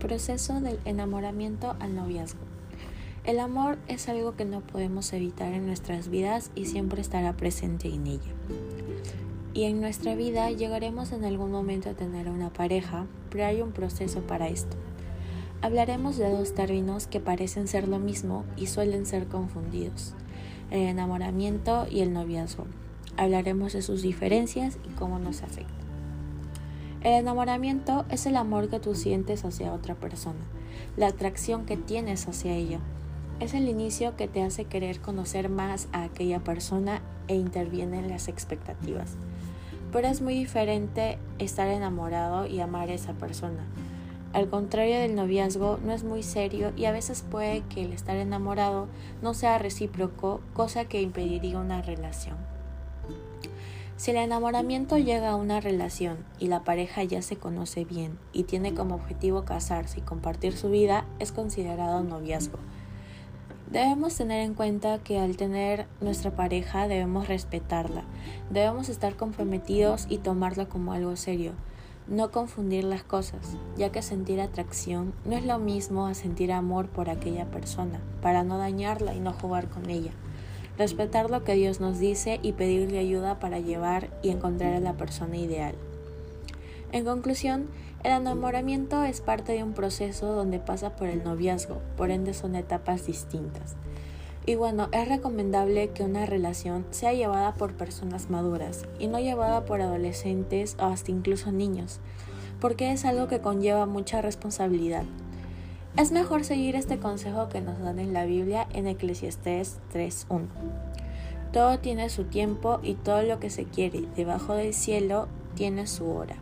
proceso del enamoramiento al noviazgo. El amor es algo que no podemos evitar en nuestras vidas y siempre estará presente en ella. Y en nuestra vida llegaremos en algún momento a tener una pareja, pero hay un proceso para esto. Hablaremos de dos términos que parecen ser lo mismo y suelen ser confundidos, el enamoramiento y el noviazgo. Hablaremos de sus diferencias y cómo nos afecta. El enamoramiento es el amor que tú sientes hacia otra persona, la atracción que tienes hacia ella. Es el inicio que te hace querer conocer más a aquella persona e interviene en las expectativas. Pero es muy diferente estar enamorado y amar a esa persona. Al contrario del noviazgo, no es muy serio y a veces puede que el estar enamorado no sea recíproco, cosa que impediría una relación. Si el enamoramiento llega a una relación y la pareja ya se conoce bien y tiene como objetivo casarse y compartir su vida, es considerado noviazgo. Debemos tener en cuenta que al tener nuestra pareja debemos respetarla, debemos estar comprometidos y tomarlo como algo serio, no confundir las cosas, ya que sentir atracción no es lo mismo a sentir amor por aquella persona, para no dañarla y no jugar con ella respetar lo que Dios nos dice y pedirle ayuda para llevar y encontrar a la persona ideal. En conclusión, el enamoramiento es parte de un proceso donde pasa por el noviazgo, por ende son etapas distintas. Y bueno, es recomendable que una relación sea llevada por personas maduras y no llevada por adolescentes o hasta incluso niños, porque es algo que conlleva mucha responsabilidad. Es mejor seguir este consejo que nos dan en la Biblia en Eclesiastés 3.1. Todo tiene su tiempo y todo lo que se quiere debajo del cielo tiene su hora.